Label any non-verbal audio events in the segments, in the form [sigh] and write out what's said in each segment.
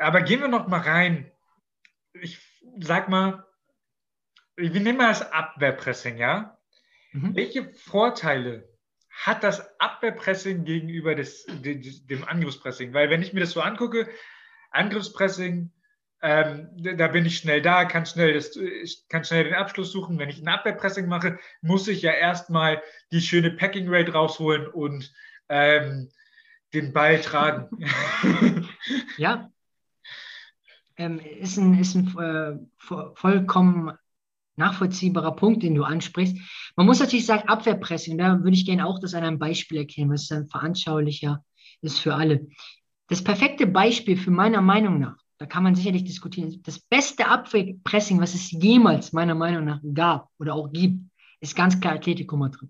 Aber gehen wir noch mal rein. Ich sag mal, wir nehmen mal das Abwehrpressing, ja? Mhm. Welche Vorteile hat das Abwehrpressing gegenüber des, dem Angriffspressing? Weil wenn ich mir das so angucke, Angriffspressing, ähm, da bin ich schnell da, kann schnell, das, ich kann schnell den Abschluss suchen. Wenn ich ein Abwehrpressing mache, muss ich ja erstmal die schöne Packing Rate rausholen und ähm, den Ball tragen. ja. [laughs] Ähm, ist ein, ist ein äh, vollkommen nachvollziehbarer Punkt, den du ansprichst. Man muss natürlich sagen, Abwehrpressing, da würde ich gerne auch das an einem Beispiel erkennen, was dann veranschaulicher ist für alle. Das perfekte Beispiel für meiner Meinung nach, da kann man sicherlich diskutieren, das beste Abwehrpressing, was es jemals meiner Meinung nach gab oder auch gibt, ist ganz klar Atletico Madrid.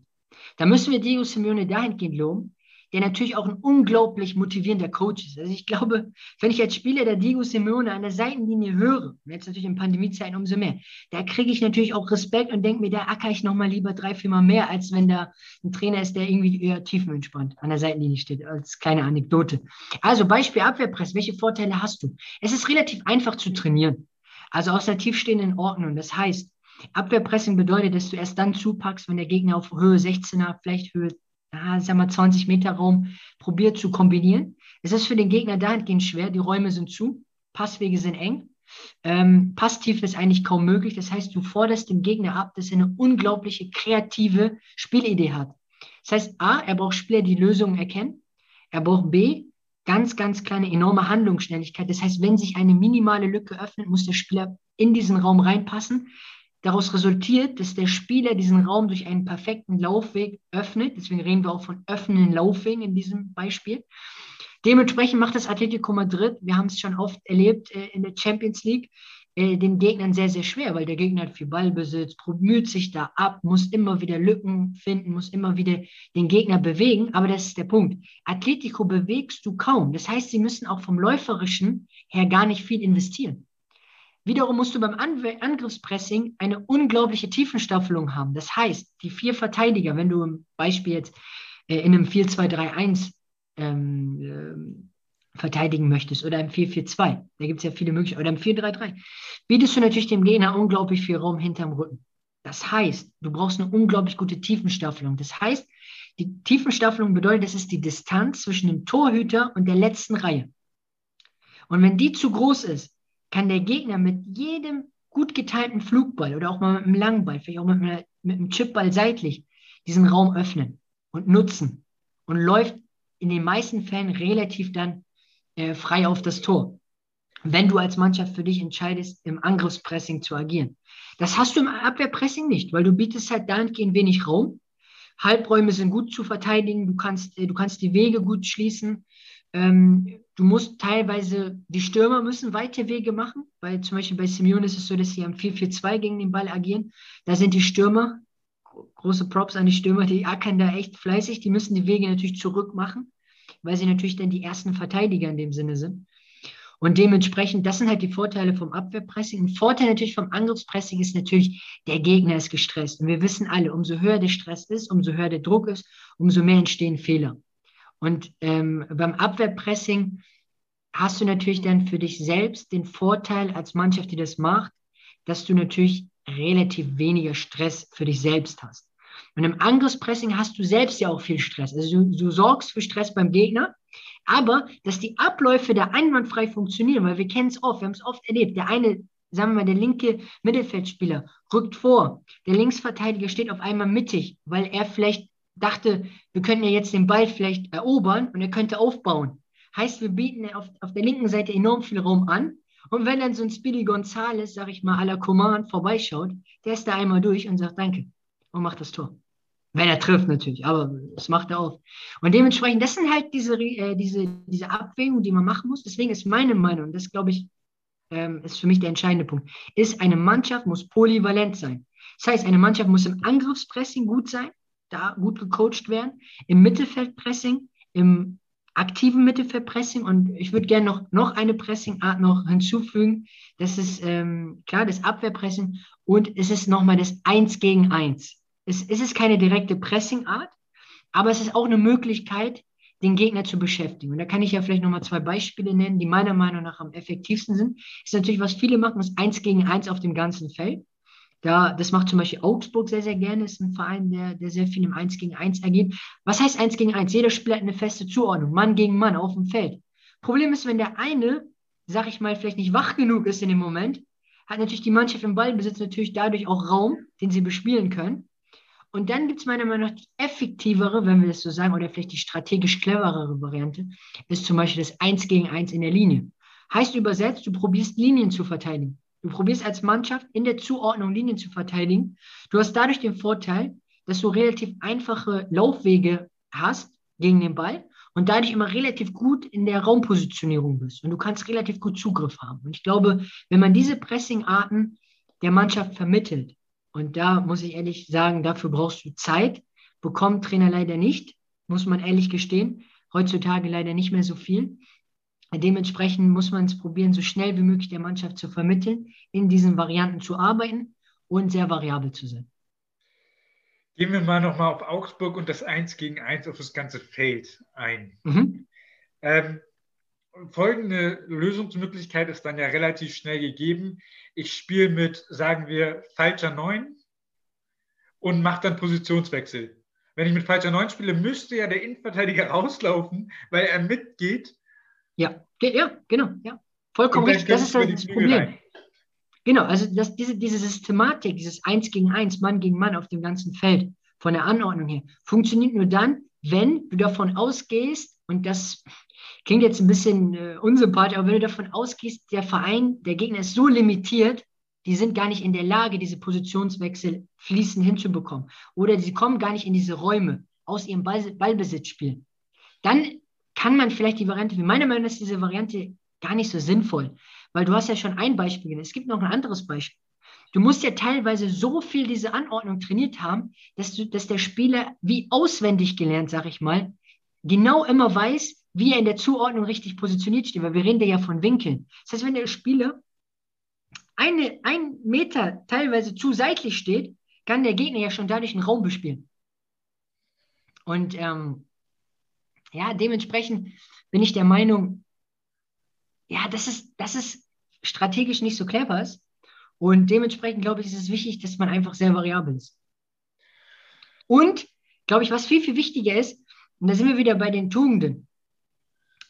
Da müssen wir Diego Simeone dahingehend loben, der natürlich auch ein unglaublich motivierender Coach ist. Also ich glaube, wenn ich als Spieler der Diego Simeone an der Seitenlinie höre, jetzt natürlich in Pandemiezeiten umso mehr, da kriege ich natürlich auch Respekt und denke mir, da acker ich nochmal lieber drei, viermal mehr, als wenn da ein Trainer ist, der irgendwie eher tiefenentspannt an der Seitenlinie steht, als kleine Anekdote. Also Beispiel Abwehrpress, welche Vorteile hast du? Es ist relativ einfach zu trainieren. Also aus einer tiefstehenden Ordnung. Das heißt, Abwehrpressing bedeutet, dass du erst dann zupackst, wenn der Gegner auf Höhe 16er, vielleicht Höhe ah, sag mal 20 Meter Raum probiert zu kombinieren. Es ist für den Gegner dahingehend schwer, die Räume sind zu, Passwege sind eng. Ähm, Passtief ist eigentlich kaum möglich. Das heißt, du forderst den Gegner ab, dass er eine unglaubliche kreative Spielidee hat. Das heißt, A, er braucht Spieler, die Lösungen erkennen. Er braucht B, ganz, ganz kleine, enorme Handlungsschnelligkeit. Das heißt, wenn sich eine minimale Lücke öffnet, muss der Spieler in diesen Raum reinpassen. Daraus resultiert, dass der Spieler diesen Raum durch einen perfekten Laufweg öffnet. Deswegen reden wir auch von öffnenden Laufwegen in diesem Beispiel. Dementsprechend macht das Atletico Madrid, wir haben es schon oft erlebt äh, in der Champions League, äh, den Gegnern sehr, sehr schwer, weil der Gegner hat viel Ballbesitz, bemüht sich da ab, muss immer wieder Lücken finden, muss immer wieder den Gegner bewegen. Aber das ist der Punkt. Atletico bewegst du kaum. Das heißt, sie müssen auch vom Läuferischen her gar nicht viel investieren. Wiederum musst du beim Angriffspressing eine unglaubliche Tiefenstaffelung haben. Das heißt, die vier Verteidiger, wenn du im Beispiel jetzt äh, in einem 4-2-3-1 ähm, äh, verteidigen möchtest oder im 4-4-2, da gibt es ja viele Möglichkeiten, oder im 4-3-3, bietest du natürlich dem Gegner unglaublich viel Raum hinterm Rücken. Das heißt, du brauchst eine unglaublich gute Tiefenstaffelung. Das heißt, die Tiefenstaffelung bedeutet, das ist die Distanz zwischen dem Torhüter und der letzten Reihe. Und wenn die zu groß ist, kann der Gegner mit jedem gut geteilten Flugball oder auch mal mit einem Langball, vielleicht auch mit, mit einem Chipball seitlich, diesen Raum öffnen und nutzen und läuft in den meisten Fällen relativ dann äh, frei auf das Tor, wenn du als Mannschaft für dich entscheidest, im Angriffspressing zu agieren. Das hast du im Abwehrpressing nicht, weil du bietest halt dahingehend wenig Raum. Halbräume sind gut zu verteidigen, du kannst, äh, du kannst die Wege gut schließen, ähm, du musst teilweise, die Stürmer müssen weite Wege machen, weil zum Beispiel bei Simeone ist es so, dass sie am 4-4-2 gegen den Ball agieren. Da sind die Stürmer, große Props an die Stürmer, die ackern da echt fleißig, die müssen die Wege natürlich zurück machen, weil sie natürlich dann die ersten Verteidiger in dem Sinne sind. Und dementsprechend, das sind halt die Vorteile vom Abwehrpressing. Ein Vorteil natürlich vom Angriffspressing ist natürlich, der Gegner ist gestresst. Und wir wissen alle, umso höher der Stress ist, umso höher der Druck ist, umso mehr entstehen Fehler. Und ähm, beim Abwehrpressing hast du natürlich dann für dich selbst den Vorteil als Mannschaft, die das macht, dass du natürlich relativ weniger Stress für dich selbst hast. Und im Angriffspressing hast du selbst ja auch viel Stress. Also du, du sorgst für Stress beim Gegner, aber dass die Abläufe da einwandfrei funktionieren, weil wir kennen es oft, wir haben es oft erlebt. Der eine, sagen wir mal, der linke Mittelfeldspieler rückt vor, der Linksverteidiger steht auf einmal mittig, weil er vielleicht dachte, wir könnten ja jetzt den Ball vielleicht erobern und er könnte aufbauen. Heißt, wir bieten auf, auf der linken Seite enorm viel Raum an. Und wenn dann so ein Speedy Gonzales, sag ich mal, à la Command vorbeischaut, der ist da einmal durch und sagt Danke und macht das Tor. Wenn er trifft natürlich, aber das macht er auch. Und dementsprechend, das sind halt diese, äh, diese, diese Abwägungen, die man machen muss. Deswegen ist meine Meinung, das glaube ich, ähm, ist für mich der entscheidende Punkt, ist eine Mannschaft muss polyvalent sein. Das heißt, eine Mannschaft muss im Angriffspressing gut sein, da gut gecoacht werden, im Mittelfeldpressing, im aktiven Mittelfeldpressing und ich würde gerne noch, noch eine Pressingart noch hinzufügen. Das ist ähm, klar, das Abwehrpressing und es ist nochmal das Eins gegen Eins. Es, es ist keine direkte Pressingart, aber es ist auch eine Möglichkeit, den Gegner zu beschäftigen. Und da kann ich ja vielleicht nochmal zwei Beispiele nennen, die meiner Meinung nach am effektivsten sind. Ist natürlich, was viele machen, ist eins gegen eins auf dem ganzen Feld. Da, das macht zum Beispiel Augsburg sehr, sehr gerne. Ist ein Verein, der, der sehr viel im 1 gegen 1 ergeht. Was heißt 1 gegen 1? Jeder Spieler hat eine feste Zuordnung. Mann gegen Mann auf dem Feld. Problem ist, wenn der eine, sag ich mal, vielleicht nicht wach genug ist in dem Moment, hat natürlich die Mannschaft im Ballbesitz natürlich dadurch auch Raum, den sie bespielen können. Und dann gibt es meiner Meinung nach die effektivere, wenn wir das so sagen, oder vielleicht die strategisch cleverere Variante, ist zum Beispiel das 1 gegen 1 in der Linie. Heißt übersetzt, du probierst Linien zu verteidigen. Du probierst als Mannschaft in der Zuordnung Linien zu verteidigen. Du hast dadurch den Vorteil, dass du relativ einfache Laufwege hast gegen den Ball und dadurch immer relativ gut in der Raumpositionierung bist. Und du kannst relativ gut Zugriff haben. Und ich glaube, wenn man diese Pressing-Arten der Mannschaft vermittelt, und da muss ich ehrlich sagen, dafür brauchst du Zeit, bekommt Trainer leider nicht, muss man ehrlich gestehen. Heutzutage leider nicht mehr so viel. Dementsprechend muss man es probieren, so schnell wie möglich der Mannschaft zu vermitteln, in diesen Varianten zu arbeiten und sehr variabel zu sein. Gehen wir mal nochmal auf Augsburg und das 1 gegen 1 auf das ganze Feld ein. Mhm. Ähm, folgende Lösungsmöglichkeit ist dann ja relativ schnell gegeben. Ich spiele mit, sagen wir, falscher 9 und mache dann Positionswechsel. Wenn ich mit falscher 9 spiele, müsste ja der Innenverteidiger [laughs] rauslaufen, weil er mitgeht ja, ja, genau, ja. Vollkommen richtig. Das ist das Problem. Rein. Genau, also das, diese, diese Systematik, dieses Eins gegen Eins, Mann gegen Mann auf dem ganzen Feld, von der Anordnung her, funktioniert nur dann, wenn du davon ausgehst, und das klingt jetzt ein bisschen äh, unsympathisch, aber wenn du davon ausgehst, der Verein, der Gegner ist so limitiert, die sind gar nicht in der Lage, diese Positionswechsel fließend hinzubekommen. Oder sie kommen gar nicht in diese Räume aus ihrem Ball, Ballbesitzspiel. Dann kann man vielleicht die Variante, wie meiner Meinung nach ist diese Variante gar nicht so sinnvoll, weil du hast ja schon ein Beispiel genannt. Es gibt noch ein anderes Beispiel. Du musst ja teilweise so viel diese Anordnung trainiert haben, dass, du, dass der Spieler wie auswendig gelernt, sag ich mal, genau immer weiß, wie er in der Zuordnung richtig positioniert steht, weil wir reden ja von Winkeln. Das heißt, wenn der Spieler eine, ein Meter teilweise zu seitlich steht, kann der Gegner ja schon dadurch einen Raum bespielen. Und ähm, ja, dementsprechend bin ich der Meinung, ja, das ist, das ist strategisch nicht so clever ist. Und dementsprechend glaube ich, ist es wichtig, dass man einfach sehr variabel ist. Und, glaube ich, was viel, viel wichtiger ist, und da sind wir wieder bei den Tugenden.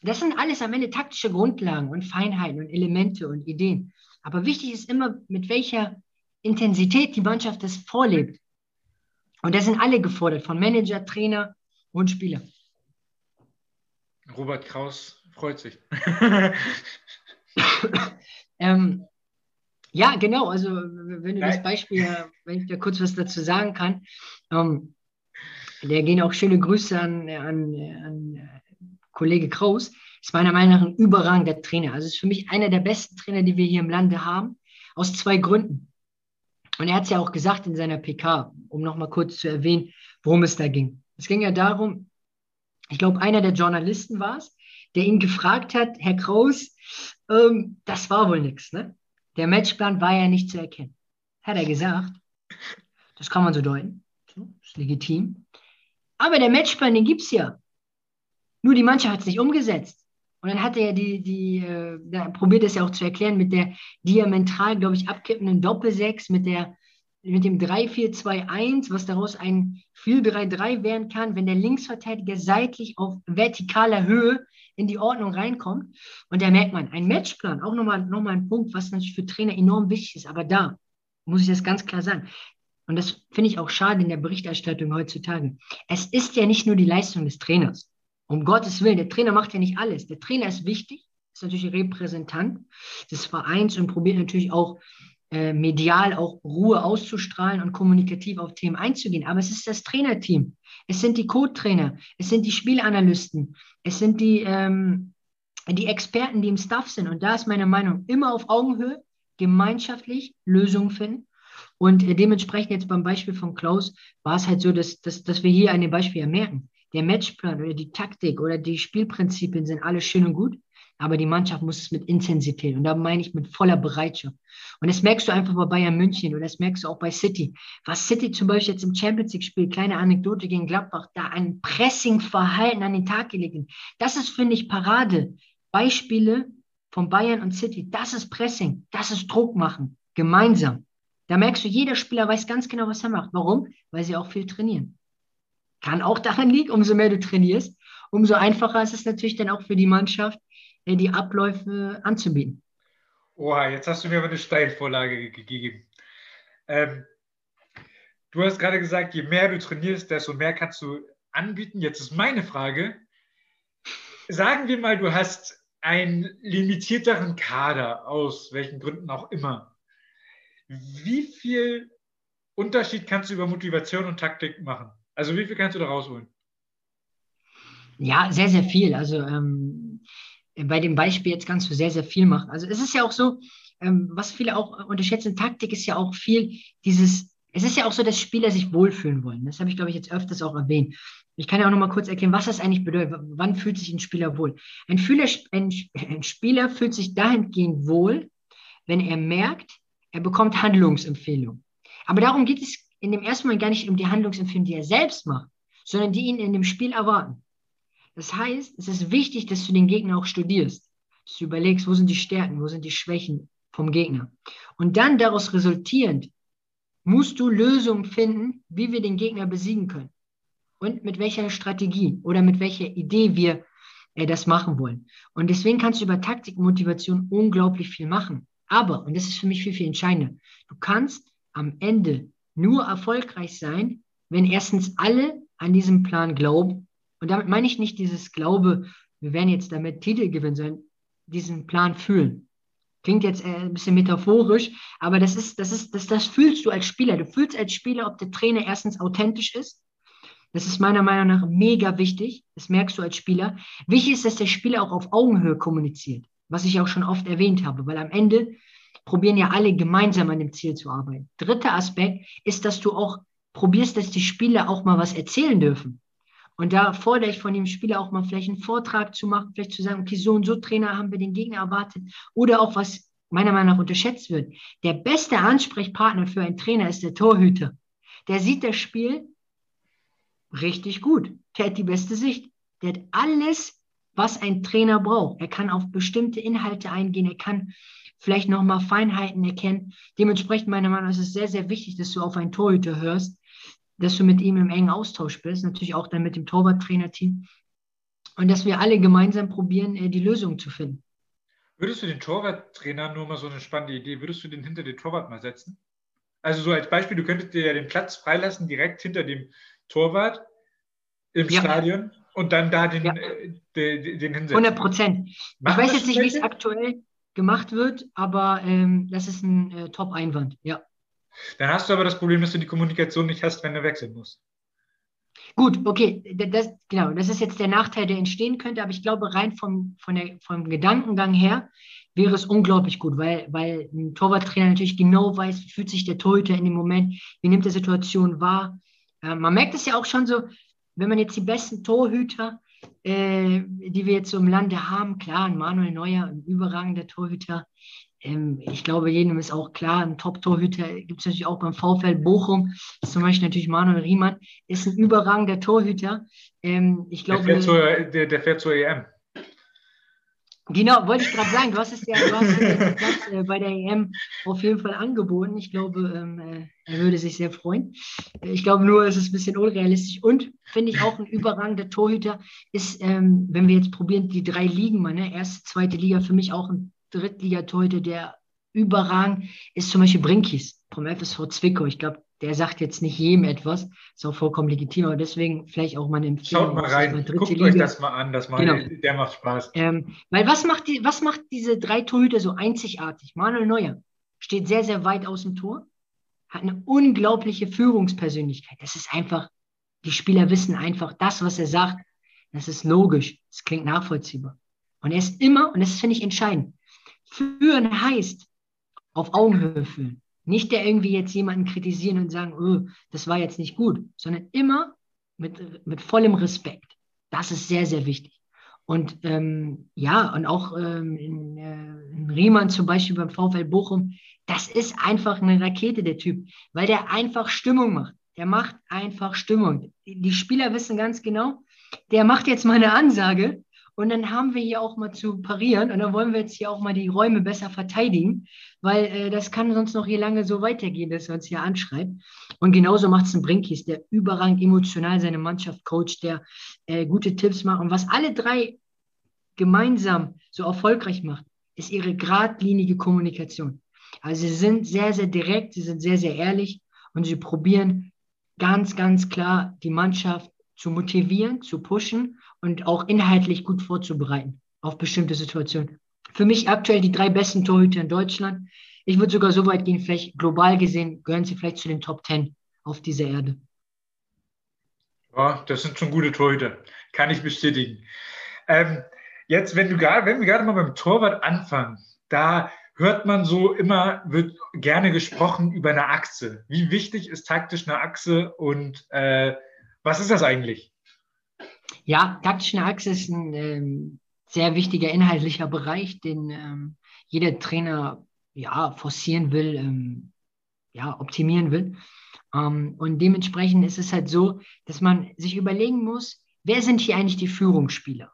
Das sind alles am Ende taktische Grundlagen und Feinheiten und Elemente und Ideen. Aber wichtig ist immer, mit welcher Intensität die Mannschaft das vorlebt. Und da sind alle gefordert, von Manager, Trainer und Spieler. Robert Kraus freut sich. [laughs] ähm, ja, genau. Also, wenn du Nein. das Beispiel, wenn ich da kurz was dazu sagen kann, ähm, da gehen auch schöne Grüße an, an, an Kollege Kraus. Ist meiner Meinung nach ein überragender Trainer. Also ist für mich einer der besten Trainer, die wir hier im Lande haben, aus zwei Gründen. Und er hat es ja auch gesagt in seiner PK, um nochmal kurz zu erwähnen, worum es da ging. Es ging ja darum, ich glaube, einer der Journalisten war es, der ihn gefragt hat, Herr Kraus, ähm, das war wohl nichts. Ne? Der Matchplan war ja nicht zu erkennen. Hat er gesagt. Das kann man so deuten. Ist legitim. Aber der Matchplan, den gibt es ja. Nur die Mannschaft hat es nicht umgesetzt. Und dann hat er die, die äh, probiert es ja auch zu erklären mit der diametral, glaube ich, abkippenden Doppelsechs, mit der mit dem 3-4-2-1, was daraus ein 4-3-3 werden kann, wenn der Linksverteidiger seitlich auf vertikaler Höhe in die Ordnung reinkommt. Und da merkt man, ein Matchplan, auch nochmal noch mal ein Punkt, was natürlich für Trainer enorm wichtig ist, aber da muss ich das ganz klar sagen. Und das finde ich auch schade in der Berichterstattung heutzutage. Es ist ja nicht nur die Leistung des Trainers. Um Gottes Willen, der Trainer macht ja nicht alles. Der Trainer ist wichtig, ist natürlich Repräsentant des Vereins und probiert natürlich auch äh, medial auch Ruhe auszustrahlen und kommunikativ auf Themen einzugehen. Aber es ist das Trainerteam. Es sind die Co-Trainer, es sind die Spielanalysten, es sind die, ähm, die Experten, die im Staff sind. Und da ist meine Meinung immer auf Augenhöhe, gemeinschaftlich Lösungen finden. Und äh, dementsprechend jetzt beim Beispiel von Klaus war es halt so, dass, dass, dass wir hier an dem Beispiel ja merken. Der Matchplan oder die Taktik oder die Spielprinzipien sind alles schön und gut. Aber die Mannschaft muss es mit Intensität und da meine ich mit voller Bereitschaft. Und das merkst du einfach bei Bayern München oder das merkst du auch bei City. Was City zum Beispiel jetzt im Champions League spielt, kleine Anekdote gegen Gladbach, da ein Pressing-Verhalten an den Tag gelegt. Das ist, finde ich, Parade. Beispiele von Bayern und City, das ist Pressing, das ist Druck machen, gemeinsam. Da merkst du, jeder Spieler weiß ganz genau, was er macht. Warum? Weil sie auch viel trainieren. Kann auch daran liegen, umso mehr du trainierst, umso einfacher ist es natürlich dann auch für die Mannschaft, die Abläufe anzubieten. Oha, jetzt hast du mir aber eine Steilvorlage gegeben. Ähm, du hast gerade gesagt, je mehr du trainierst, desto mehr kannst du anbieten. Jetzt ist meine Frage. Sagen wir mal, du hast einen limitierteren Kader, aus welchen Gründen auch immer. Wie viel Unterschied kannst du über Motivation und Taktik machen? Also wie viel kannst du da rausholen? Ja, sehr, sehr viel. Also ähm, bei dem Beispiel jetzt kannst du sehr, sehr viel machen. Also es ist ja auch so, ähm, was viele auch unterschätzen, Taktik ist ja auch viel dieses, es ist ja auch so, dass Spieler sich wohlfühlen wollen. Das habe ich, glaube ich, jetzt öfters auch erwähnt. Ich kann ja auch noch mal kurz erklären, was das eigentlich bedeutet. Wann fühlt sich ein Spieler wohl? Ein, Fühler, ein, ein Spieler fühlt sich dahingehend wohl, wenn er merkt, er bekommt Handlungsempfehlungen. Aber darum geht es in dem ersten Mal gar nicht um die Handlungsempfehlungen, die er selbst macht, sondern die ihn in dem Spiel erwarten. Das heißt, es ist wichtig, dass du den Gegner auch studierst, dass du überlegst, wo sind die Stärken, wo sind die Schwächen vom Gegner. Und dann daraus resultierend musst du Lösungen finden, wie wir den Gegner besiegen können und mit welcher Strategie oder mit welcher Idee wir äh, das machen wollen. Und deswegen kannst du über Taktik und Motivation unglaublich viel machen. Aber, und das ist für mich viel, viel entscheidender, du kannst am Ende nur erfolgreich sein, wenn erstens alle an diesem Plan glauben und damit meine ich nicht dieses Glaube, wir werden jetzt damit Titel gewinnen, sondern diesen Plan fühlen. Klingt jetzt äh, ein bisschen metaphorisch, aber das ist, das ist, das, das fühlst du als Spieler. Du fühlst als Spieler, ob der Trainer erstens authentisch ist. Das ist meiner Meinung nach mega wichtig. Das merkst du als Spieler. Wichtig ist, dass der Spieler auch auf Augenhöhe kommuniziert, was ich auch schon oft erwähnt habe, weil am Ende probieren ja alle gemeinsam an dem Ziel zu arbeiten. Dritter Aspekt ist, dass du auch probierst, dass die Spieler auch mal was erzählen dürfen. Und da fordere ich von dem Spieler auch mal vielleicht einen Vortrag zu machen, vielleicht zu sagen, okay, so und so Trainer haben wir den Gegner erwartet. Oder auch, was meiner Meinung nach unterschätzt wird. Der beste Ansprechpartner für einen Trainer ist der Torhüter. Der sieht das Spiel richtig gut. Der hat die beste Sicht. Der hat alles, was ein Trainer braucht. Er kann auf bestimmte Inhalte eingehen. Er kann vielleicht nochmal Feinheiten erkennen. Dementsprechend meiner Meinung nach ist es sehr, sehr wichtig, dass du auf einen Torhüter hörst, dass du mit ihm im engen Austausch bist, natürlich auch dann mit dem Torwarttrainerteam und dass wir alle gemeinsam probieren, äh, die Lösung zu finden. Würdest du den Torwarttrainer, nur mal so eine spannende Idee, würdest du den hinter den Torwart mal setzen? Also so als Beispiel, du könntest dir ja den Platz freilassen, direkt hinter dem Torwart im ja. Stadion und dann da den, ja. äh, den, den hinsetzen. 100 Prozent. Ich weiß jetzt nicht, wie es aktuell gemacht wird, aber ähm, das ist ein äh, Top-Einwand, ja. Dann hast du aber das Problem, dass du die Kommunikation nicht hast, wenn du wechseln musst. Gut, okay, das, genau, das ist jetzt der Nachteil, der entstehen könnte, aber ich glaube, rein vom, von der, vom Gedankengang her wäre es unglaublich gut, weil, weil ein Torwarttrainer natürlich genau weiß, wie fühlt sich der Torhüter in dem Moment, wie nimmt der Situation wahr. Äh, man merkt es ja auch schon so, wenn man jetzt die besten Torhüter, äh, die wir jetzt so im Lande haben, klar, ein Manuel Neuer, ein überragender Torhüter, ich glaube, jedem ist auch klar, ein Top-Torhüter gibt es natürlich auch beim VfL Bochum. Zum Beispiel natürlich Manuel Riemann, ist ein überragender Torhüter. Ähm, ich glaube, der, fährt zur, der, der fährt zur EM. Genau, wollte ich gerade sagen, du hast es ja, du hast den Platz äh, bei der EM auf jeden Fall angeboten. Ich glaube, ähm, äh, er würde sich sehr freuen. Ich glaube nur, es ist ein bisschen unrealistisch. Und finde ich auch ein überragender Torhüter ist, ähm, wenn wir jetzt probieren, die drei Ligen, meine erste, zweite Liga, für mich auch ein Drittligatorhüter, der überragend ist, zum Beispiel Brinkis vom FSV Zwickau. Ich glaube, der sagt jetzt nicht jedem etwas, ist auch vollkommen legitim, aber deswegen vielleicht auch mal Empfehlung. Schaut mal rein, guckt Liga. euch das mal an, das mal, genau. der macht Spaß. Ähm, weil was macht, die, was macht diese drei Torhüter so einzigartig? Manuel Neuer steht sehr, sehr weit aus dem Tor, hat eine unglaubliche Führungspersönlichkeit. Das ist einfach, die Spieler wissen einfach, das, was er sagt, das ist logisch, das klingt nachvollziehbar. Und er ist immer, und das finde ich entscheidend, Führen heißt auf Augenhöhe führen. Nicht der irgendwie jetzt jemanden kritisieren und sagen, oh, das war jetzt nicht gut, sondern immer mit, mit vollem Respekt. Das ist sehr, sehr wichtig. Und ähm, ja, und auch ähm, in, äh, in Riemann zum Beispiel beim VfL Bochum, das ist einfach eine Rakete, der Typ, weil der einfach Stimmung macht. Der macht einfach Stimmung. Die, die Spieler wissen ganz genau, der macht jetzt mal eine Ansage und dann haben wir hier auch mal zu parieren und dann wollen wir jetzt hier auch mal die Räume besser verteidigen, weil äh, das kann sonst noch hier lange so weitergehen, dass er uns hier anschreibt. Und genauso macht es ein Brinkis, der überragend emotional seine Mannschaft coacht, der äh, gute Tipps macht. Und was alle drei gemeinsam so erfolgreich macht, ist ihre geradlinige Kommunikation. Also sie sind sehr, sehr direkt, sie sind sehr, sehr ehrlich und sie probieren ganz, ganz klar die Mannschaft zu motivieren, zu pushen und auch inhaltlich gut vorzubereiten auf bestimmte Situationen. Für mich aktuell die drei besten Torhüter in Deutschland. Ich würde sogar so weit gehen, vielleicht global gesehen, gehören sie vielleicht zu den Top Ten auf dieser Erde. Ja, das sind schon gute Torhüter. Kann ich bestätigen. Ähm, jetzt, wenn, du wenn wir gerade mal beim Torwart anfangen, da hört man so immer, wird gerne gesprochen über eine Achse. Wie wichtig ist taktisch eine Achse und äh, was ist das eigentlich? Ja, taktische Achse ist ein ähm, sehr wichtiger inhaltlicher Bereich, den ähm, jeder Trainer ja, forcieren will, ähm, ja, optimieren will. Ähm, und dementsprechend ist es halt so, dass man sich überlegen muss, wer sind hier eigentlich die Führungsspieler?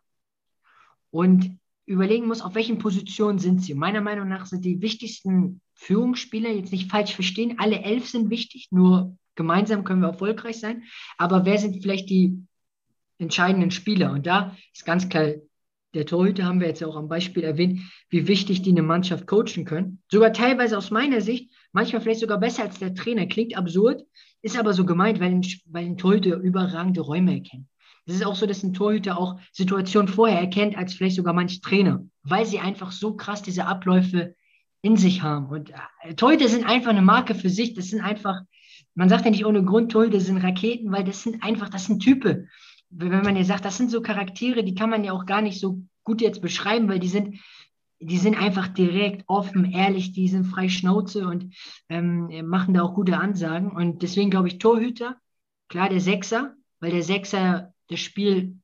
Und überlegen muss, auf welchen Positionen sind sie. Meiner Meinung nach sind die wichtigsten Führungsspieler, jetzt nicht falsch verstehen, alle elf sind wichtig, nur gemeinsam können wir erfolgreich sein. Aber wer sind vielleicht die entscheidenden Spieler? Und da ist ganz klar, der Torhüter haben wir jetzt auch am Beispiel erwähnt, wie wichtig die eine Mannschaft coachen können. Sogar teilweise aus meiner Sicht, manchmal vielleicht sogar besser als der Trainer. Klingt absurd, ist aber so gemeint, weil ein, weil ein Torhüter überragende Räume erkennt. Es ist auch so, dass ein Torhüter auch Situationen vorher erkennt als vielleicht sogar manch Trainer, weil sie einfach so krass diese Abläufe in sich haben. Und äh, Torhüter sind einfach eine Marke für sich. Das sind einfach man sagt ja nicht ohne Grund, Tulde sind Raketen, weil das sind einfach, das sind Typen. Wenn man ja sagt, das sind so Charaktere, die kann man ja auch gar nicht so gut jetzt beschreiben, weil die sind, die sind einfach direkt, offen, ehrlich, die sind frei Schnauze und ähm, machen da auch gute Ansagen. Und deswegen glaube ich, Torhüter, klar der Sechser, weil der Sechser das Spiel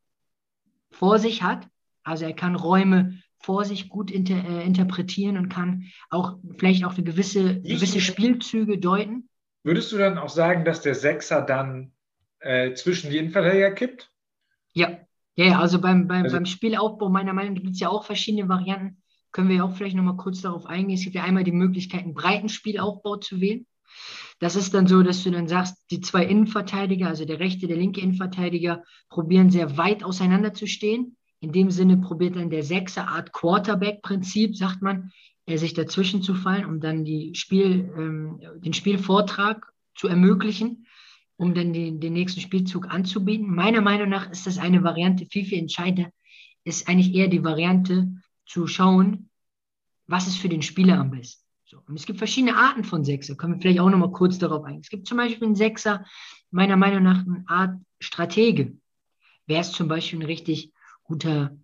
vor sich hat. Also er kann Räume vor sich gut inter, äh, interpretieren und kann auch vielleicht auch eine gewisse, gewisse Spielzüge deuten. Würdest du dann auch sagen, dass der Sechser dann äh, zwischen die Innenverteidiger kippt? Ja, ja, also beim, beim, also, beim Spielaufbau meiner Meinung nach gibt es ja auch verschiedene Varianten. Können wir ja auch vielleicht nochmal kurz darauf eingehen. Es gibt ja einmal die Möglichkeit, einen breiten Spielaufbau zu wählen. Das ist dann so, dass du dann sagst, die zwei Innenverteidiger, also der rechte, der linke Innenverteidiger, probieren sehr weit auseinander zu stehen. In dem Sinne probiert dann der Sechser Art Quarterback-Prinzip, sagt man, äh, sich dazwischen zu fallen, um dann die Spiel, ähm, den Spielvortrag zu ermöglichen, um dann den, den nächsten Spielzug anzubieten. Meiner Meinung nach ist das eine Variante, viel, viel entscheidender ist eigentlich eher die Variante zu schauen, was ist für den Spieler am besten. So. Und es gibt verschiedene Arten von Sechser, können wir vielleicht auch nochmal kurz darauf eingehen. Es gibt zum Beispiel einen Sechser, meiner Meinung nach eine Art Stratege. Wer ist zum Beispiel ein richtig guter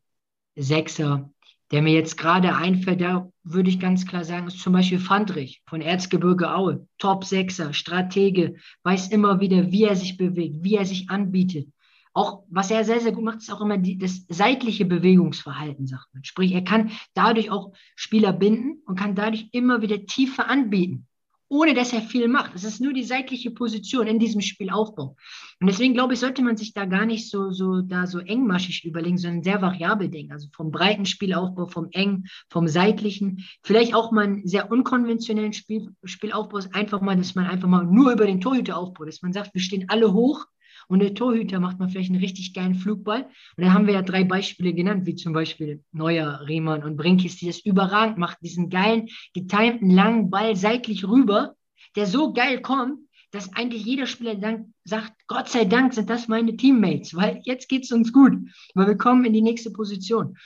Sechser, der mir jetzt gerade einfällt, da würde ich ganz klar sagen, ist zum Beispiel Fandrich von Erzgebirge Aue. Top Sechser, Stratege, weiß immer wieder, wie er sich bewegt, wie er sich anbietet. Auch, was er sehr, sehr gut macht, ist auch immer die, das seitliche Bewegungsverhalten, sagt man. Sprich, er kann dadurch auch Spieler binden und kann dadurch immer wieder Tiefe anbieten ohne dass er viel macht. Es ist nur die seitliche Position in diesem Spielaufbau. Und deswegen glaube ich, sollte man sich da gar nicht so, so, da so engmaschig überlegen, sondern sehr variabel denken. Also vom breiten Spielaufbau, vom eng, vom seitlichen, vielleicht auch mal einen sehr unkonventionellen Spiel, Spielaufbau einfach mal, dass man einfach mal nur über den Torhüter aufbaut, dass man sagt, wir stehen alle hoch und der Torhüter macht mal vielleicht einen richtig geilen Flugball. Und da haben wir ja drei Beispiele genannt, wie zum Beispiel Neuer, Riemann und Brinkis, die das überragend macht, diesen geilen, getimten, langen Ball seitlich rüber, der so geil kommt, dass eigentlich jeder Spieler dann sagt, Gott sei Dank sind das meine Teammates, weil jetzt geht es uns gut, weil wir kommen in die nächste Position.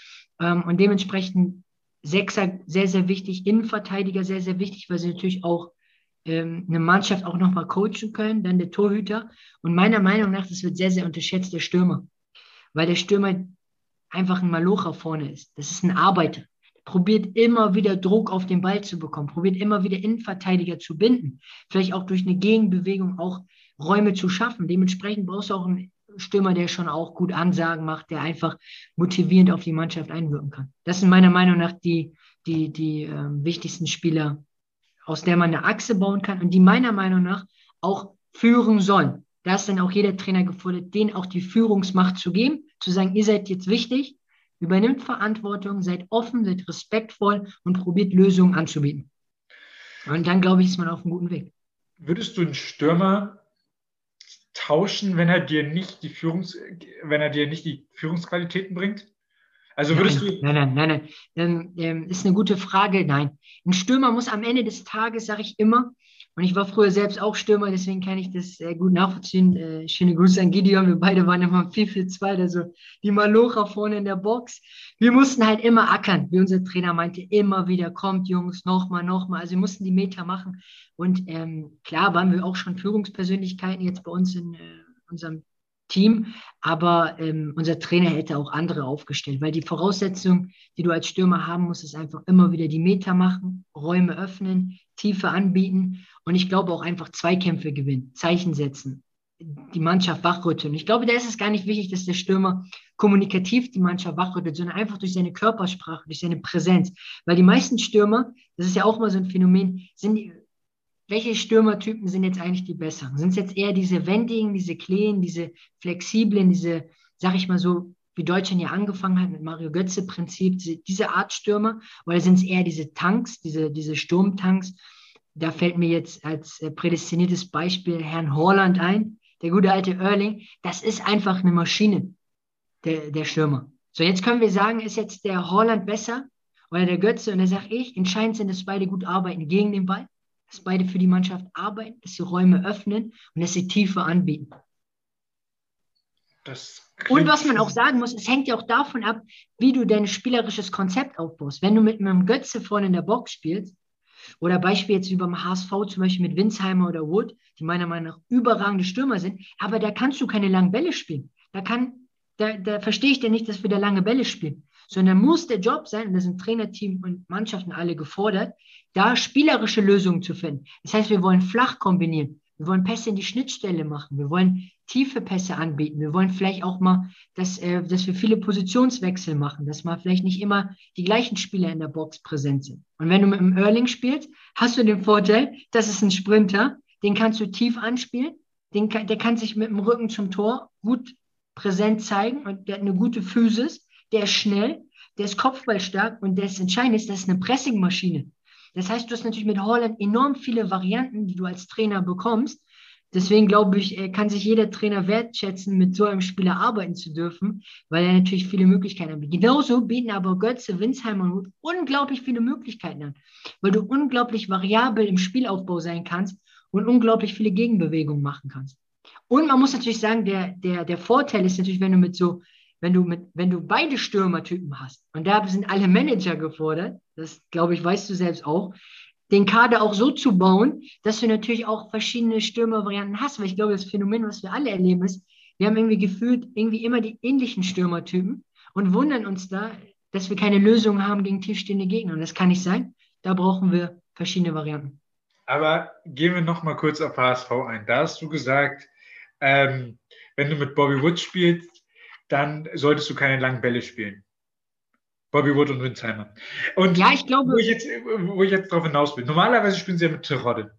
Ähm, und dementsprechend Sechser sehr, sehr wichtig, Innenverteidiger sehr, sehr wichtig, weil sie natürlich auch ähm, eine Mannschaft auch nochmal coachen können, dann der Torhüter. Und meiner Meinung nach, das wird sehr, sehr unterschätzt, der Stürmer. Weil der Stürmer einfach ein Malocher vorne ist. Das ist ein Arbeiter. Probiert immer wieder Druck auf den Ball zu bekommen, probiert immer wieder Innenverteidiger zu binden. Vielleicht auch durch eine Gegenbewegung auch Räume zu schaffen. Dementsprechend brauchst du auch einen Stürmer, der schon auch gut Ansagen macht, der einfach motivierend auf die Mannschaft einwirken kann. Das sind meiner Meinung nach die, die, die äh, wichtigsten Spieler, aus der man eine Achse bauen kann und die meiner Meinung nach auch führen sollen. Da ist dann auch jeder Trainer gefordert, denen auch die Führungsmacht zu geben, zu sagen, ihr seid jetzt wichtig, übernimmt Verantwortung, seid offen, seid respektvoll und probiert Lösungen anzubieten. Und dann, glaube ich, ist man auf einem guten Weg. Würdest du einen Stürmer tauschen, wenn er dir nicht die Führungs, wenn er dir nicht die Führungsqualitäten bringt? Also würdest nein, du. Nein, nein, nein, nein. Ähm, ähm, ist eine gute Frage. Nein. Ein Stürmer muss am Ende des Tages, sage ich immer, und ich war früher selbst auch Stürmer, deswegen kann ich das sehr gut nachvollziehen. Äh, schöne Grüße an Gideon. Wir beide waren immer 4-4-2, also die Malocha vorne in der Box. Wir mussten halt immer ackern, wie unser Trainer meinte, immer wieder, kommt Jungs, nochmal, nochmal. Also wir mussten die Meter machen. Und ähm, klar waren wir auch schon Führungspersönlichkeiten jetzt bei uns in äh, unserem Team, aber ähm, unser Trainer hätte auch andere aufgestellt, weil die Voraussetzung, die du als Stürmer haben musst, ist einfach immer wieder die Meter machen, Räume öffnen, Tiefe anbieten und ich glaube auch einfach Zweikämpfe gewinnen, Zeichen setzen, die Mannschaft wachrütteln. Ich glaube, da ist es gar nicht wichtig, dass der Stürmer kommunikativ die Mannschaft wachrüttelt, sondern einfach durch seine Körpersprache, durch seine Präsenz. Weil die meisten Stürmer, das ist ja auch mal so ein Phänomen, sind die, welche Stürmertypen sind jetzt eigentlich die besseren? Sind es jetzt eher diese wendigen, diese kleinen, diese flexiblen, diese, sag ich mal so, wie Deutschland ja angefangen hat mit Mario Götze-Prinzip, diese, diese, Art Stürmer? Oder sind es eher diese Tanks, diese, diese Sturmtanks? Da fällt mir jetzt als äh, prädestiniertes Beispiel Herrn Horland ein, der gute alte Erling. Das ist einfach eine Maschine, der, der Stürmer. So, jetzt können wir sagen, ist jetzt der Horland besser oder der Götze? Und da sage ich, entscheidend sind, dass beide gut arbeiten gegen den Ball dass beide für die Mannschaft arbeiten, dass sie Räume öffnen und dass sie Tiefe anbieten. und was man auch sagen muss, es hängt ja auch davon ab, wie du dein spielerisches Konzept aufbaust. Wenn du mit einem Götze vorne in der Box spielst, oder Beispiel jetzt wie beim HSV zum Beispiel mit Winsheimer oder Wood, die meiner Meinung nach überragende Stürmer sind, aber da kannst du keine langen Bälle spielen. Da, kann, da, da verstehe ich dir nicht, dass wir da lange Bälle spielen. Sondern muss der Job sein, und da sind Trainerteam und Mannschaften alle gefordert, da spielerische Lösungen zu finden. Das heißt, wir wollen flach kombinieren. Wir wollen Pässe in die Schnittstelle machen. Wir wollen tiefe Pässe anbieten. Wir wollen vielleicht auch mal, dass, äh, dass wir viele Positionswechsel machen, dass mal vielleicht nicht immer die gleichen Spieler in der Box präsent sind. Und wenn du mit einem Erling spielst, hast du den Vorteil, das ist ein Sprinter, den kannst du tief anspielen, den, der kann sich mit dem Rücken zum Tor gut präsent zeigen und der hat eine gute Physis, der ist schnell, der ist kopfballstark und das Entscheidende ist, das ist eine Pressingmaschine. Das heißt, du hast natürlich mit Holland enorm viele Varianten, die du als Trainer bekommst. Deswegen glaube ich, äh, kann sich jeder Trainer wertschätzen, mit so einem Spieler arbeiten zu dürfen, weil er natürlich viele Möglichkeiten hat. Genauso bieten aber Götze, Winsheimer und unglaublich viele Möglichkeiten an, weil du unglaublich variabel im Spielaufbau sein kannst und unglaublich viele Gegenbewegungen machen kannst. Und man muss natürlich sagen, der, der, der Vorteil ist natürlich, wenn du mit so wenn du, mit, wenn du beide Stürmertypen hast, und da sind alle Manager gefordert, das glaube ich, weißt du selbst auch, den Kader auch so zu bauen, dass du natürlich auch verschiedene Stürmervarianten hast. Weil ich glaube, das Phänomen, was wir alle erleben, ist, wir haben irgendwie gefühlt irgendwie immer die ähnlichen Stürmertypen und wundern uns da, dass wir keine Lösung haben gegen tiefstehende Gegner. Und das kann nicht sein. Da brauchen wir verschiedene Varianten. Aber gehen wir noch mal kurz auf HSV ein. Da hast du gesagt, ähm, wenn du mit Bobby Wood spielst, dann solltest du keine langen Bälle spielen. Bobby Wood und Winsheimer. Und ja, ich glaube. Wo ich jetzt, wo ich jetzt drauf hinaus bin. Normalerweise spielen sie ja mit Terodde.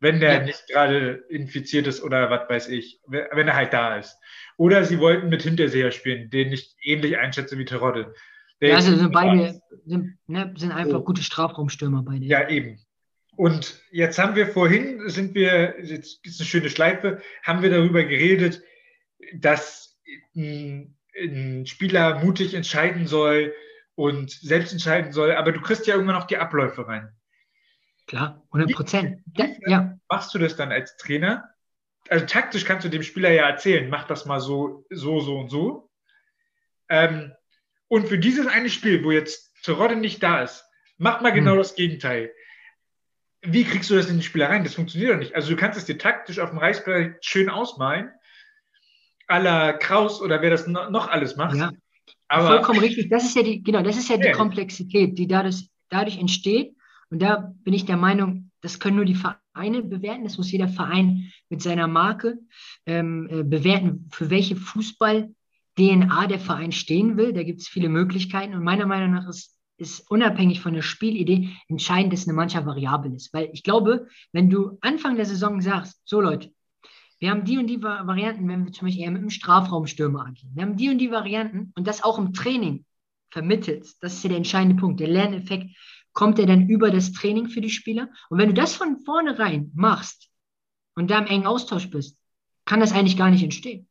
Wenn der ja. nicht gerade infiziert ist oder was weiß ich. Wenn er halt da ist. Oder sie wollten mit Hinterseher spielen, den ich ähnlich einschätze wie Terodde. Ja, also sind beide sind, ne, sind einfach oh. gute Strafraumstürmer beide. Ja, eben. Und jetzt haben wir vorhin, sind wir, jetzt ist eine schöne Schleife, haben wir darüber geredet, dass ein, ein Spieler mutig entscheiden soll und selbst entscheiden soll, aber du kriegst ja irgendwann noch die Abläufe rein. Klar, 100 Prozent. Ja. Machst du das dann als Trainer? Also taktisch kannst du dem Spieler ja erzählen, mach das mal so, so, so und so. Ähm, und für dieses eine Spiel, wo jetzt Terodde nicht da ist, mach mal genau hm. das Gegenteil. Wie kriegst du das in die Spieler rein? Das funktioniert doch nicht. Also du kannst es dir taktisch auf dem Reißbrett schön ausmalen, aller Kraus oder wer das noch alles macht. Ja, aber vollkommen richtig. Das ist ja die, genau, das ist ja die Komplexität, die dadurch, dadurch entsteht. Und da bin ich der Meinung, Das können nur die Vereine bewerten. Das muss jeder Verein mit seiner Marke ähm, äh, bewerten, für welche Fußball-DNA der Verein stehen will. Da gibt es viele Möglichkeiten. Und meiner Meinung nach ist, ist unabhängig von der Spielidee entscheidend, dass eine Mannschaft variabel ist. Weil ich glaube, wenn du Anfang der Saison sagst, so Leute, wir haben die und die Varianten, wenn wir zum Beispiel eher mit einem Strafraumstürmer agieren. Wir haben die und die Varianten und das auch im Training vermittelt. Das ist ja der entscheidende Punkt. Der Lerneffekt kommt ja dann über das Training für die Spieler. Und wenn du das von vornherein machst und da im engen Austausch bist, kann das eigentlich gar nicht entstehen.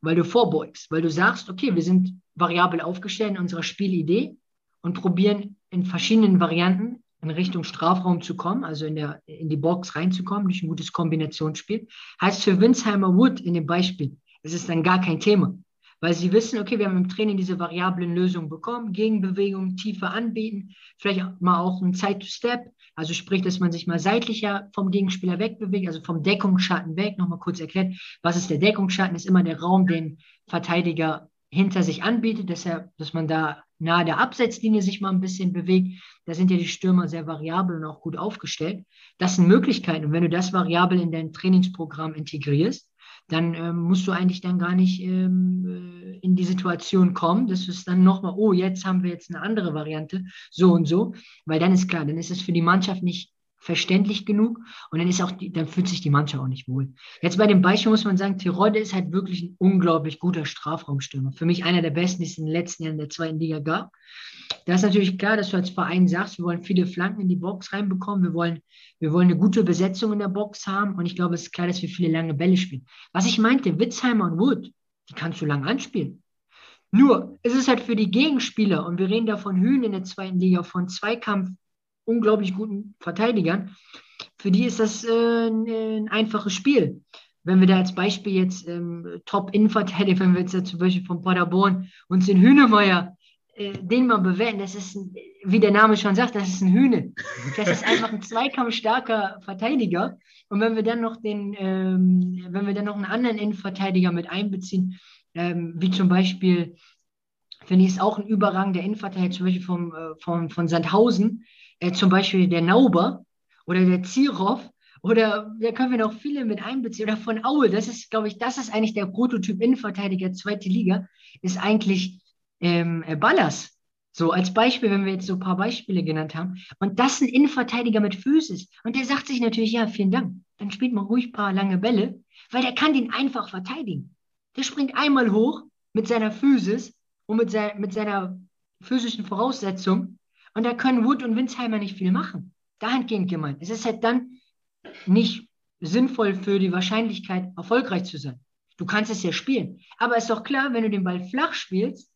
Weil du vorbeugst, weil du sagst, okay, wir sind variabel aufgestellt in unserer Spielidee und probieren in verschiedenen Varianten in Richtung Strafraum zu kommen, also in, der, in die Box reinzukommen, durch ein gutes Kombinationsspiel. Heißt für Winsheimer Wood in dem Beispiel, es ist dann gar kein Thema, weil sie wissen, okay, wir haben im Training diese variablen Lösungen bekommen, Gegenbewegungen tiefer anbieten, vielleicht mal auch ein Side-to-Step, also sprich, dass man sich mal seitlicher vom Gegenspieler wegbewegt, also vom Deckungsschatten weg. Nochmal kurz erklärt, was ist der Deckungsschatten? Ist immer der Raum, den Verteidiger hinter sich anbietet, deshalb, dass man da nahe der Absetzlinie sich mal ein bisschen bewegt. Da sind ja die Stürmer sehr variabel und auch gut aufgestellt. Das sind Möglichkeiten. Und wenn du das variabel in dein Trainingsprogramm integrierst, dann ähm, musst du eigentlich dann gar nicht ähm, äh, in die Situation kommen, dass es dann nochmal, oh, jetzt haben wir jetzt eine andere Variante, so und so, weil dann ist klar, dann ist es für die Mannschaft nicht verständlich genug und dann ist auch die, dann fühlt sich die Mannschaft auch nicht wohl. Jetzt bei dem Beispiel muss man sagen, Tirode ist halt wirklich ein unglaublich guter Strafraumstürmer. Für mich einer der besten, die es in den letzten Jahren der zweiten Liga gab. Da ist natürlich klar, dass du als Verein sagst, wir wollen viele Flanken in die Box reinbekommen, wir wollen, wir wollen eine gute Besetzung in der Box haben und ich glaube, es ist klar, dass wir viele lange Bälle spielen. Was ich meinte, Witzheimer und Wood, die kannst du lang anspielen. Nur, es ist halt für die Gegenspieler, und wir reden da von Hühn in der zweiten Liga, von Zweikampf unglaublich guten Verteidigern. Für die ist das äh, ein einfaches Spiel. Wenn wir da als Beispiel jetzt ähm, Top-In-Verteidiger, wenn wir jetzt ja zum Beispiel von Paderborn uns den Hühnemeier, äh, den mal bewerten, das ist, ein, wie der Name schon sagt, das ist ein Hühne. Das ist einfach ein zweikampfstarker Verteidiger. Und wenn wir dann noch den, ähm, wenn wir dann noch einen anderen Innenverteidiger mit einbeziehen, ähm, wie zum Beispiel, finde ich es auch ein Überrang der Innenverteidiger, zum Beispiel vom, äh, von, von Sandhausen, äh, zum Beispiel der Nauber oder der Zierhoff oder da können wir noch viele mit einbeziehen oder von Aue. Das ist, glaube ich, das ist eigentlich der Prototyp Innenverteidiger zweite Liga, ist eigentlich ähm, äh, Ballas. So als Beispiel, wenn wir jetzt so ein paar Beispiele genannt haben. Und das ein Innenverteidiger mit Physis. Und der sagt sich natürlich, ja, vielen Dank. Dann spielt man ruhig ein paar lange Bälle, weil der kann den einfach verteidigen. Der springt einmal hoch mit seiner Physis und mit, sein, mit seiner physischen Voraussetzung und da können Wood und Winsheimer nicht viel machen. Dahingehend gemeint. Es ist halt dann nicht sinnvoll für die Wahrscheinlichkeit, erfolgreich zu sein. Du kannst es ja spielen. Aber ist doch klar, wenn du den Ball flach spielst,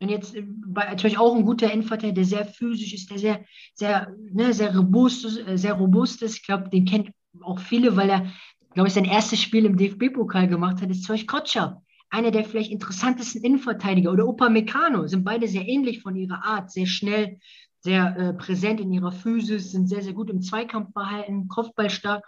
und jetzt äh, natürlich auch ein guter Innenverteidiger, der sehr physisch ist, der sehr, sehr, ne, sehr robust äh, sehr robust ist. Ich glaube, den kennt auch viele, weil er, glaube ich, sein erstes Spiel im DFB-Pokal gemacht hat, ist Zeug Kotscher einer der vielleicht interessantesten Innenverteidiger oder Opa Meccano sind beide sehr ähnlich von ihrer Art, sehr schnell, sehr äh, präsent in ihrer Physis, sind sehr, sehr gut im Zweikampfverhalten, Kopfballstark.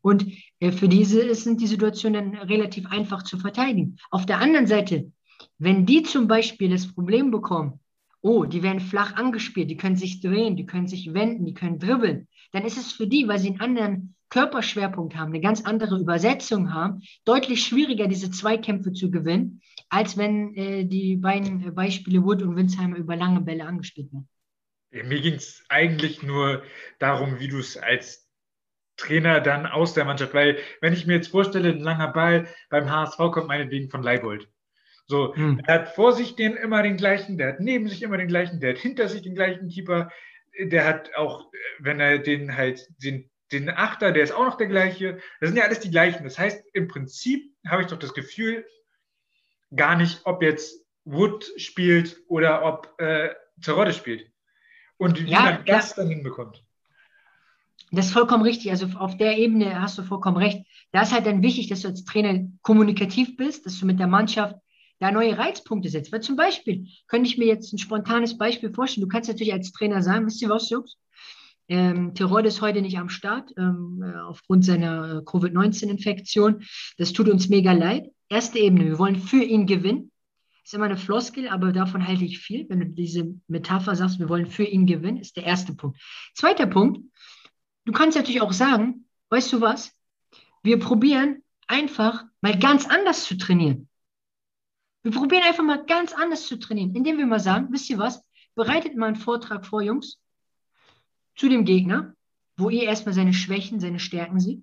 Und äh, für diese sind die Situationen dann relativ einfach zu verteidigen. Auf der anderen Seite, wenn die zum Beispiel das Problem bekommen, oh, die werden flach angespielt, die können sich drehen, die können sich wenden, die können dribbeln, dann ist es für die, weil sie einen anderen Körperschwerpunkt haben, eine ganz andere Übersetzung haben, deutlich schwieriger, diese Zweikämpfe zu gewinnen, als wenn äh, die beiden Beispiele Wood und Winsheimer über lange Bälle angespielt werden. Ja, mir ging es eigentlich nur darum, wie du es als Trainer dann aus der Mannschaft, weil wenn ich mir jetzt vorstelle, ein langer Ball beim HSV kommt meinetwegen von Leibold. So, hm. er hat vor sich den immer den gleichen, der hat neben sich immer den gleichen, der hat hinter sich den gleichen Keeper, der hat auch, wenn er den halt den den Achter, der ist auch noch der gleiche. Das sind ja alles die gleichen. Das heißt, im Prinzip habe ich doch das Gefühl, gar nicht, ob jetzt Wood spielt oder ob äh, Zerodde spielt. Und wie ja, man das dann hinbekommt. Das ist vollkommen richtig. Also auf der Ebene hast du vollkommen recht. Da ist halt dann wichtig, dass du als Trainer kommunikativ bist, dass du mit der Mannschaft da neue Reizpunkte setzt. Weil zum Beispiel könnte ich mir jetzt ein spontanes Beispiel vorstellen. Du kannst natürlich als Trainer sagen, wisst ihr was, Jungs? Ähm, Tirol ist heute nicht am Start ähm, äh, aufgrund seiner Covid-19-Infektion. Das tut uns mega leid. Erste Ebene, wir wollen für ihn gewinnen. Ist immer eine Floskel, aber davon halte ich viel. Wenn du diese Metapher sagst, wir wollen für ihn gewinnen, ist der erste Punkt. Zweiter Punkt, du kannst natürlich auch sagen, weißt du was? Wir probieren einfach mal ganz anders zu trainieren. Wir probieren einfach mal ganz anders zu trainieren, indem wir mal sagen, wisst ihr was? Bereitet mal einen Vortrag vor, Jungs, zu dem Gegner, wo ihr erstmal seine Schwächen, seine Stärken seht.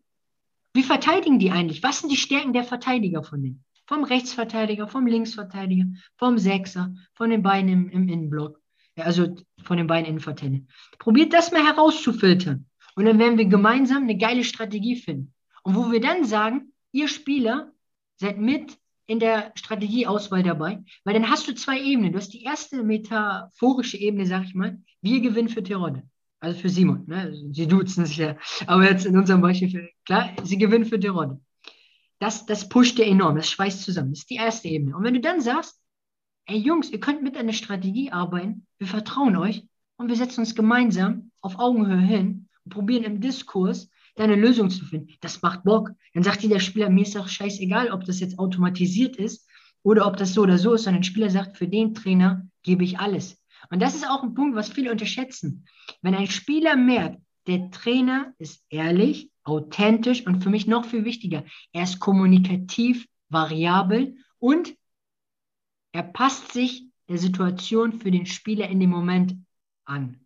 Wie verteidigen die eigentlich? Was sind die Stärken der Verteidiger von denen? Vom Rechtsverteidiger, vom Linksverteidiger, vom Sechser, von den beiden im, im Innenblock. Ja, also von den beiden Innenverteidigern. Probiert das mal herauszufiltern. Und dann werden wir gemeinsam eine geile Strategie finden. Und wo wir dann sagen, ihr Spieler seid mit in der Strategieauswahl dabei, weil dann hast du zwei Ebenen. Du hast die erste metaphorische Ebene, sag ich mal, wir gewinnen für Tirone. Also für Simon. Ne? Sie duzen sich ja. Aber jetzt in unserem Beispiel, klar, sie gewinnen für Tirone. Das, das pusht dir enorm, das schweißt zusammen. Das ist die erste Ebene. Und wenn du dann sagst, ey Jungs, ihr könnt mit einer Strategie arbeiten, wir vertrauen euch und wir setzen uns gemeinsam auf Augenhöhe hin und probieren im Diskurs deine Lösung zu finden. Das macht Bock. Dann sagt dir der Spieler, mir ist doch scheißegal, ob das jetzt automatisiert ist oder ob das so oder so ist, sondern der Spieler sagt, für den Trainer gebe ich alles. Und das ist auch ein Punkt, was viele unterschätzen. Wenn ein Spieler merkt, der Trainer ist ehrlich, authentisch und für mich noch viel wichtiger, er ist kommunikativ, variabel und er passt sich der Situation für den Spieler in dem Moment an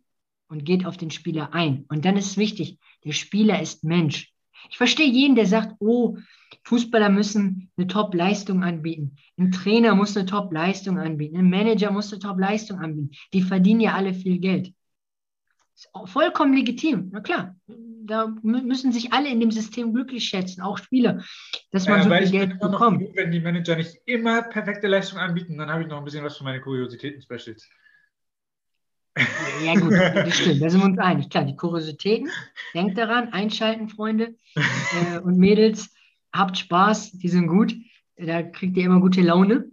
und geht auf den Spieler ein. Und dann ist wichtig, der Spieler ist Mensch. Ich verstehe jeden, der sagt, oh, Fußballer müssen eine Top-Leistung anbieten. Ein Trainer muss eine Top-Leistung anbieten. Ein Manager muss eine Top-Leistung anbieten. Die verdienen ja alle viel Geld. Ist vollkommen legitim. Na klar, da müssen sich alle in dem System glücklich schätzen, auch Spieler, dass man ja, so viel Geld bekommt. Gut, wenn die Manager nicht immer perfekte Leistung anbieten, dann habe ich noch ein bisschen was für meine Kuriositäten-Specials. Ja, gut, das stimmt, da sind wir uns einig. Klar, die Kuriositäten, denkt daran, einschalten, Freunde äh, und Mädels, habt Spaß, die sind gut, da kriegt ihr immer gute Laune.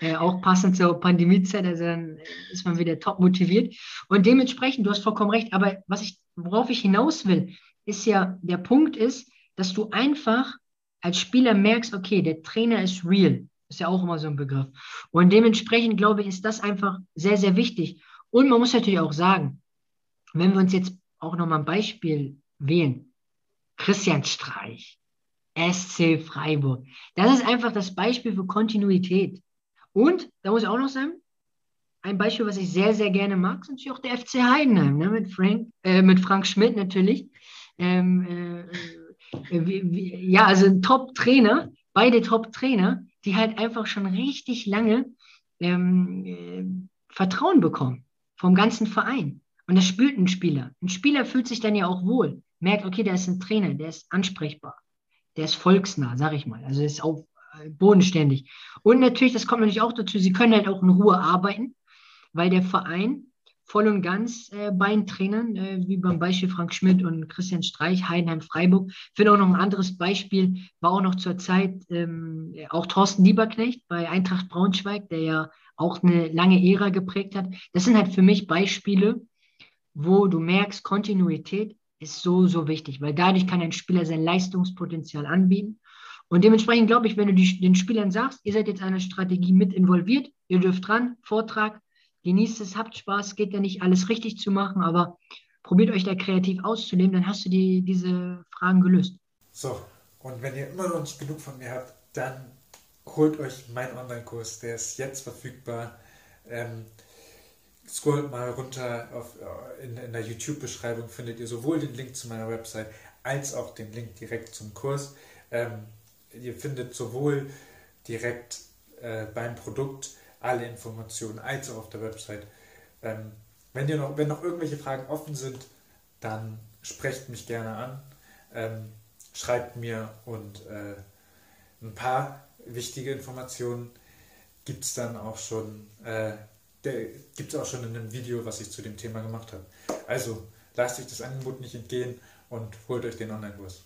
Äh, auch passend zur Pandemiezeit, also dann ist man wieder top motiviert. Und dementsprechend, du hast vollkommen recht, aber was ich, worauf ich hinaus will, ist ja, der Punkt ist, dass du einfach als Spieler merkst, okay, der Trainer ist real. Ist ja auch immer so ein Begriff. Und dementsprechend, glaube ich, ist das einfach sehr, sehr wichtig. Und man muss natürlich auch sagen, wenn wir uns jetzt auch nochmal ein Beispiel wählen, Christian Streich, SC Freiburg, das ist einfach das Beispiel für Kontinuität. Und, da muss ich auch noch sagen, ein Beispiel, was ich sehr, sehr gerne mag, ist natürlich auch der FC Heidenheim, ne, mit, Frank, äh, mit Frank Schmidt natürlich. Ähm, äh, äh wie, wie, ja, also ein Top-Trainer, beide Top-Trainer, die halt einfach schon richtig lange ähm, äh, Vertrauen bekommen vom ganzen Verein. Und das spürt ein Spieler. Ein Spieler fühlt sich dann ja auch wohl, merkt, okay, der ist ein Trainer, der ist ansprechbar, der ist volksnah, sag ich mal. Also ist auch äh, bodenständig. Und natürlich, das kommt natürlich auch dazu, sie können halt auch in Ruhe arbeiten, weil der Verein voll und ganz äh, bei den Trainern, äh, wie beim Beispiel Frank Schmidt und Christian Streich, Heidenheim, Freiburg. Ich finde auch noch ein anderes Beispiel, war auch noch zur Zeit ähm, auch Thorsten Lieberknecht bei Eintracht Braunschweig, der ja auch eine lange Ära geprägt hat. Das sind halt für mich Beispiele, wo du merkst, Kontinuität ist so, so wichtig, weil dadurch kann ein Spieler sein Leistungspotenzial anbieten. Und dementsprechend glaube ich, wenn du die, den Spielern sagst, ihr seid jetzt an Strategie mit involviert, ihr dürft dran, Vortrag, genießt es, habt Spaß, geht ja nicht alles richtig zu machen, aber probiert euch da kreativ auszuleben, dann hast du die, diese Fragen gelöst. So, und wenn ihr immer noch nicht genug von mir habt, dann holt euch meinen Online-Kurs, der ist jetzt verfügbar. Ähm, scrollt mal runter auf, äh, in, in der YouTube-Beschreibung, findet ihr sowohl den Link zu meiner Website als auch den Link direkt zum Kurs. Ähm, ihr findet sowohl direkt äh, beim Produkt alle Informationen als auch auf der Website. Ähm, wenn, ihr noch, wenn noch irgendwelche Fragen offen sind, dann sprecht mich gerne an, ähm, schreibt mir und äh, ein paar wichtige Informationen gibt es dann auch schon, äh, gibt es auch schon in einem Video, was ich zu dem Thema gemacht habe. Also lasst euch das Angebot nicht entgehen und holt euch den Online-Kurs.